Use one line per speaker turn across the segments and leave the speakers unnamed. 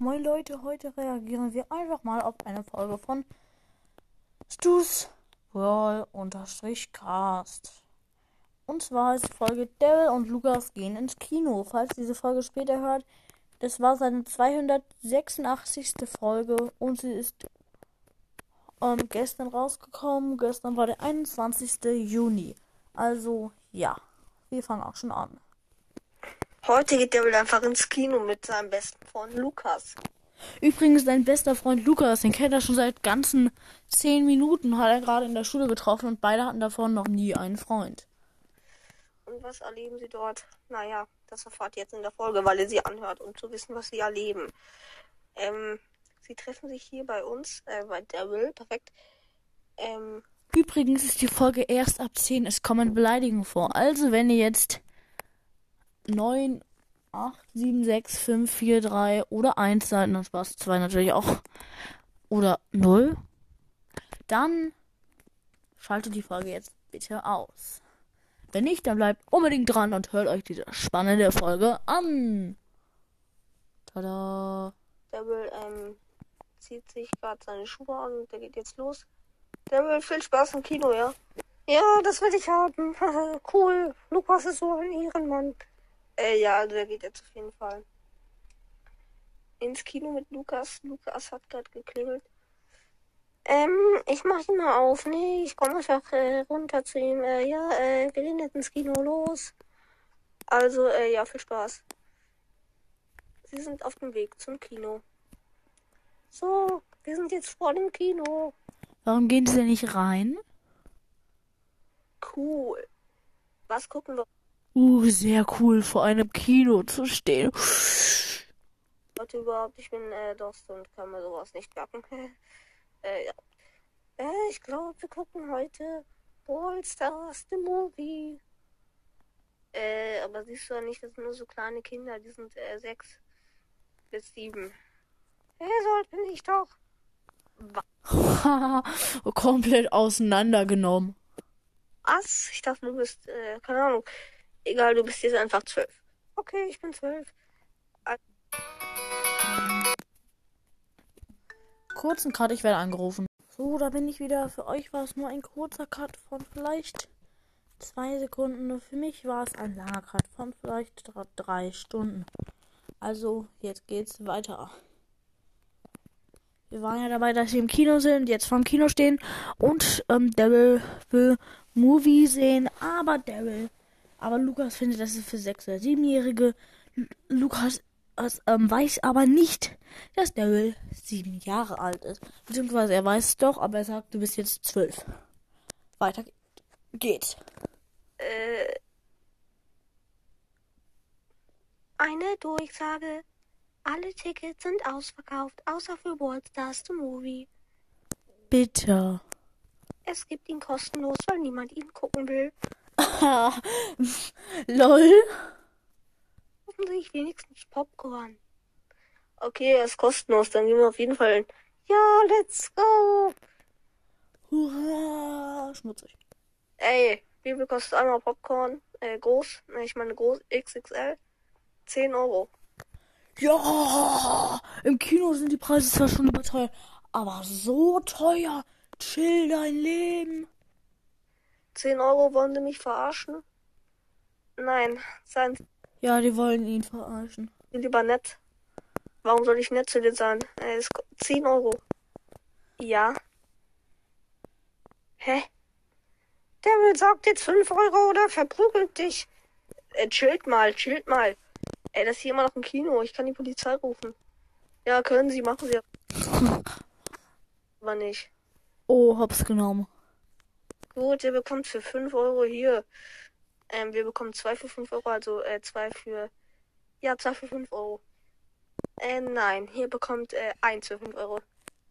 Moin Leute, heute reagieren wir einfach mal auf eine Folge von Stu's Brawl Cast. Und zwar ist die Folge Daryl und Lukas gehen ins Kino. Falls diese Folge später hört, das war seine 286. Folge und sie ist ähm, gestern rausgekommen. Gestern war der 21. Juni. Also ja, wir fangen auch schon an.
Heute geht er wohl einfach ins Kino mit seinem besten Freund Lukas.
Übrigens, dein bester Freund Lukas, den kennt er schon seit ganzen zehn Minuten, hat er gerade in der Schule getroffen und beide hatten davon noch nie einen Freund.
Und was erleben sie dort? Naja, das erfahrt ihr jetzt in der Folge, weil ihr sie anhört, um zu wissen, was sie erleben. Ähm, sie treffen sich hier bei uns, äh, bei Daryl, perfekt. Ähm,
Übrigens ist die Folge erst ab 10, es kommen Beleidigungen vor. Also, wenn ihr jetzt 9, 8, 7, 6, 5, 4, 3 oder 1 seid, dann Spaß 2 natürlich auch. Oder 0. Dann schaltet die Folge jetzt bitte aus. Wenn nicht, dann bleibt unbedingt dran und hört euch diese spannende Folge an. Tada.
Daryl ähm, zieht sich gerade seine Schuhe an und der geht jetzt los. Daryl, viel Spaß im Kino, ja? Ja, das will ich haben. cool. Lukas ist so ein Ehrenmann. Äh, ja, also er geht jetzt auf jeden Fall ins Kino mit Lukas. Lukas hat gerade geklingelt. Ähm, ich mach ihn mal auf. Nee, ich komme einfach äh, runter zu ihm. Äh, ja, äh, wir gehen jetzt ins Kino los. Also, äh, ja, viel Spaß. Sie sind auf dem Weg zum Kino. So, wir sind jetzt vor dem Kino.
Warum gehen sie denn nicht rein?
Cool. Was gucken wir?
Uh, sehr cool, vor einem Kino zu stehen.
Leute überhaupt? Ich bin äh, Dost und kann mir sowas nicht merken. äh, ja. Äh, ich glaube, wir gucken heute Brawl Stars, the Movie. Äh, aber siehst du ja nicht, das sind nur so kleine Kinder, die sind äh, sechs bis sieben. Äh, so bin ich doch.
Komplett auseinandergenommen.
Was? Ich dachte, du bist, äh, keine Ahnung. Egal, du bist jetzt einfach zwölf. Okay, ich bin zwölf.
Kurzen Cut, ich werde angerufen. So, da bin ich wieder. Für euch war es nur ein kurzer Cut von vielleicht zwei Sekunden. Für mich war es ein langer Cut von vielleicht drei Stunden. Also, jetzt geht's weiter. Wir waren ja dabei, dass wir im Kino sind, jetzt vorm Kino stehen und ähm, Daryl will Movie sehen, aber Daryl aber Lukas findet, das ist für 6- oder 7-Jährige. Lukas ähm, weiß aber nicht, dass Daryl sieben Jahre alt ist. Beziehungsweise er weiß es doch, aber er sagt, du bist jetzt zwölf. Weiter geht's.
Äh, eine Durchsage. Alle Tickets sind ausverkauft, außer für Worldstars the Movie.
Bitte.
Es gibt ihn kostenlos, weil niemand ihn gucken will.
Lol.
Hoffentlich wenigstens Popcorn. Okay, er ist kostenlos. Dann gehen wir auf jeden Fall hin. Ja, let's go.
Hurra. Schmutzig.
Ey, wie viel kostet einmal Popcorn? Äh, groß? Ich meine groß XXL. 10 Euro.
Ja, im Kino sind die Preise zwar schon überteuert, aber so teuer. Chill dein Leben.
10 Euro wollen sie mich verarschen? Nein, seien
Ja, die wollen ihn verarschen.
Lieber nett. Warum soll ich nett zu dir sein? Äh, 10 Euro. Ja. Hä? Der will sagt jetzt 5 Euro oder verprügelt dich. Äh, chillt mal, chillt mal. Ey, das ist hier immer noch ein Kino. Ich kann die Polizei rufen. Ja, können Sie, machen Sie. Aber nicht.
Oh, hab's genommen.
Gut, ihr bekommt für 5 Euro hier. Ähm, wir bekommen 2 für 5 Euro, also äh, 2 für. Ja, 2 für 5 Euro. Äh, nein, hier bekommt äh, 1 für 5 Euro.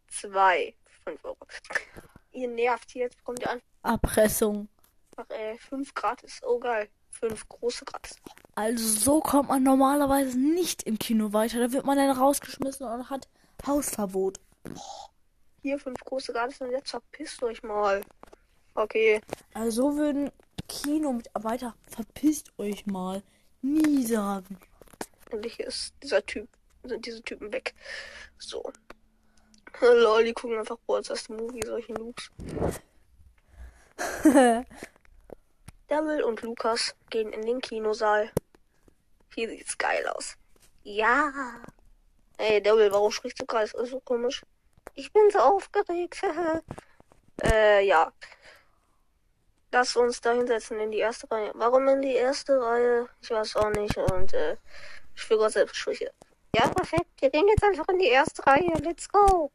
2 für 5 Euro. ihr nervt hier, jetzt bekommt ihr einfach.
Erpressung.
Äh, 5 gratis. Oh geil. 5 große gratis.
Also so kommt man normalerweise nicht im Kino weiter. Da wird man dann rausgeschmissen und hat Hausverbot.
Hier 5 große gratis und jetzt verpisst euch mal. Okay.
Also würden Kinomitarbeiter verpisst euch mal nie sagen.
Endlich ist dieser Typ sind diese Typen weg. So. Lol, die gucken einfach Brawl Stars Movie, solche Noobs. Devil und Lukas gehen in den Kinosaal. Hier sieht's geil aus. Ja. Ey, Devil, warum sprichst du gerade? Das ist so komisch. Ich bin so aufgeregt. äh, ja. Lass uns da hinsetzen in die erste Reihe. Warum in die erste Reihe? Ich weiß auch nicht. Und äh, ich führe Gott selbst Sprüche. Ja, perfekt. Wir gehen jetzt einfach in die erste Reihe. Let's go.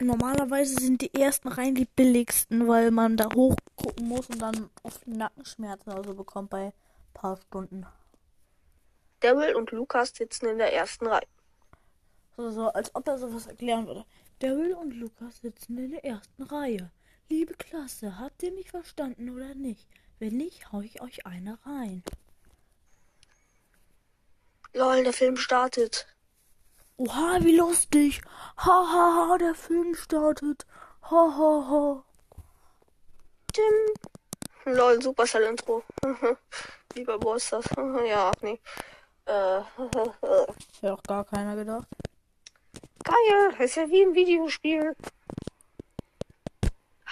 Normalerweise sind die ersten Reihen die billigsten, weil man da hochgucken muss und dann oft Nackenschmerzen oder so bekommt bei ein paar Stunden.
Daryl und Lukas sitzen in der ersten Reihe.
So, so als ob er sowas erklären würde. Daryl und Lukas sitzen in der ersten Reihe. Liebe Klasse, habt ihr mich verstanden oder nicht? Wenn nicht, hau ich euch eine rein.
Lol, der Film startet.
Oha, wie lustig. Ha, ha, ha, der Film startet. Ha, ha, ha.
Tim. Lol, Supercell Intro. wie bei Bosters. ja, nee. Äh,
Hätte auch gar keiner gedacht.
Geil, ist ja wie ein Videospiel.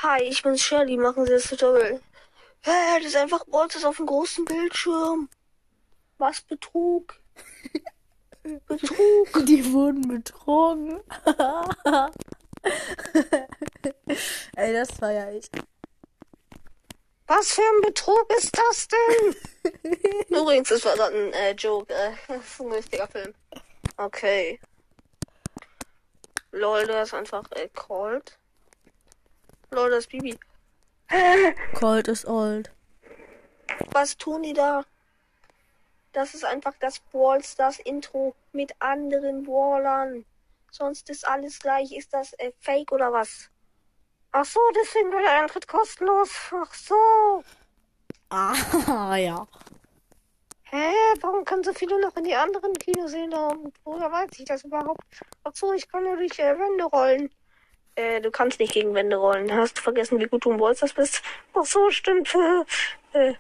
Hi, ich bin's Shelly, machen Sie das Tutorial. Hä, das ist einfach Bosters auf dem großen Bildschirm. Was Betrug. Betrug.
Die wurden betrogen. Ey, das war ja ich.
Was für ein Betrug ist das denn? Übrigens, das war dann ein äh, Joke. Äh, das ist ein richtiger Film. Okay. Lol, das ist einfach äh, Cold. Lol, das Bibi.
Cold is old.
Was tun die da? Das ist einfach das Brawl Stars Intro mit anderen Brawlern. Sonst ist alles gleich. Ist das äh, Fake oder was? Ach so, deswegen war der Eintritt kostenlos. Ach so.
Ah, ja.
Hä? Warum können so viele noch in die anderen Kinos sehen? Und woher weiß ich das überhaupt? Ach so, ich kann nur durch äh, Wände rollen. Äh, du kannst nicht gegen Wände rollen. Hast du vergessen, wie gut du im Bolsters bist? Ach so, stimmt. äh,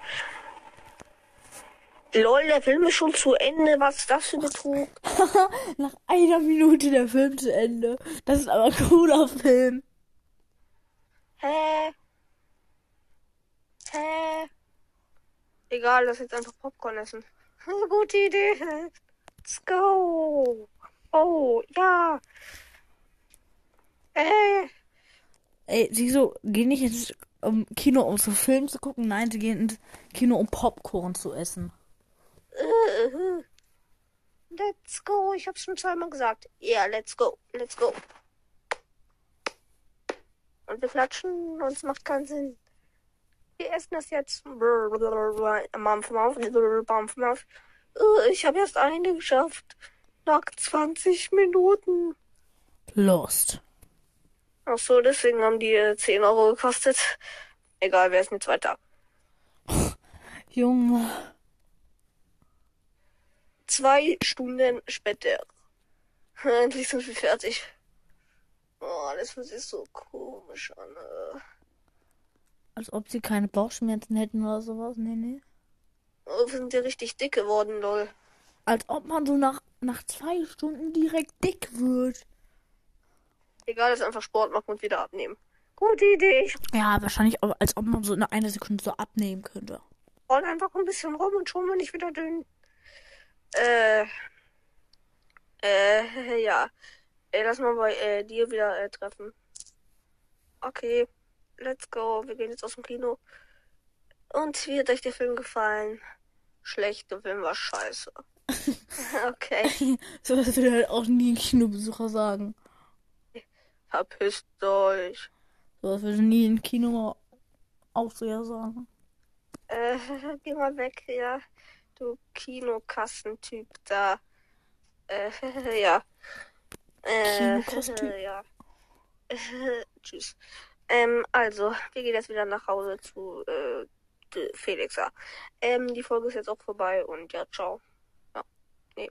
Lol, der Film ist schon zu Ende. Was ist das für Betrug?
Nach einer Minute der Film zu Ende. Das ist aber ein cooler Film.
Hä? Hä? Egal, lass jetzt einfach Popcorn essen. Gute Idee. Let's go. Oh, ja. Äh.
Ey, sie so, gehen nicht ins um, Kino, um so Film zu gucken. Nein, sie gehen ins Kino, um Popcorn zu essen.
Äh, Let's go. Ich hab's schon zweimal gesagt. Ja, yeah, let's go. Let's go. Und wir klatschen und es macht keinen Sinn. Wir essen das jetzt. Ich habe erst eine geschafft. Nach 20 Minuten.
Lost.
Ach so, deswegen haben die äh, 10 Euro gekostet. Egal, wer ist jetzt weiter?
Junge.
Zwei Stunden später. Endlich sind wir fertig. Oh, das fühlt sich so komisch an. Äh.
Als ob sie keine Bauchschmerzen hätten oder sowas. Nee, nee.
Oh, wir sind ja richtig dick geworden, lol.
Als ob man so nach, nach zwei Stunden direkt dick wird.
Egal, dass einfach Sport machen und wieder abnehmen. Gute Idee.
Ja, wahrscheinlich, als ob man so in einer Sekunde so abnehmen könnte.
Roll einfach ein bisschen rum und schon bin ich wieder dünn. Äh. Äh, ja. Ey, lass mal bei äh, dir wieder äh, treffen. Okay, let's go. Wir gehen jetzt aus dem Kino. Und wie hat euch der Film gefallen? Schlecht, der Film war scheiße. okay.
so was würde halt auch nie ein Kinobesucher sagen.
Verpisst euch.
So was würde nie ein Kino auch so ja sagen.
Äh, geh mal weg, ja. Du Kinokassentyp da. Äh, ja. Äh, ja. Tschüss. Ähm, also, wir gehen jetzt wieder nach Hause zu äh, Felixa. Ähm, die Folge ist jetzt auch vorbei und ja, ciao. Ja, nee.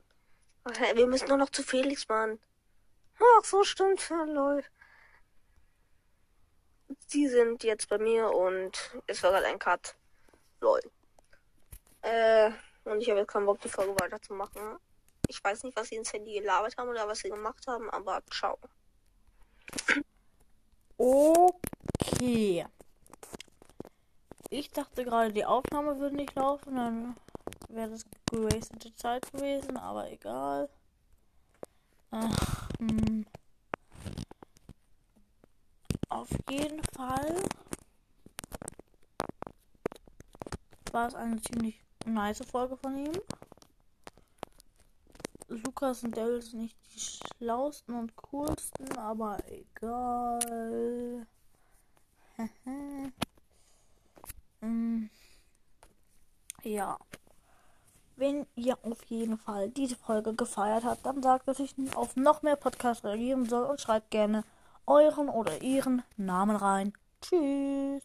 Wir müssen nur noch zu Felix, Mann. Ach, so stimmt, lol. Sie sind jetzt bei mir und es war gerade ein Cut. Lol. Äh, und ich habe jetzt keinen Bock, die Folge weiterzumachen. Ich weiß nicht, was sie ins Handy gelabert haben oder was sie gemacht haben, aber ciao.
Okay. Ich dachte gerade, die Aufnahme würde nicht laufen, dann wäre das gewastete Zeit gewesen, aber egal. Ach, hm. Auf jeden Fall war es eine ziemlich nice Folge von ihm. Lukas und Daryl sind nicht die schlausten und coolsten, aber egal. mm. Ja. Wenn ihr auf jeden Fall diese Folge gefeiert habt, dann sagt, dass ich auf noch mehr Podcasts reagieren soll und schreibt gerne euren oder ihren Namen rein. Tschüss.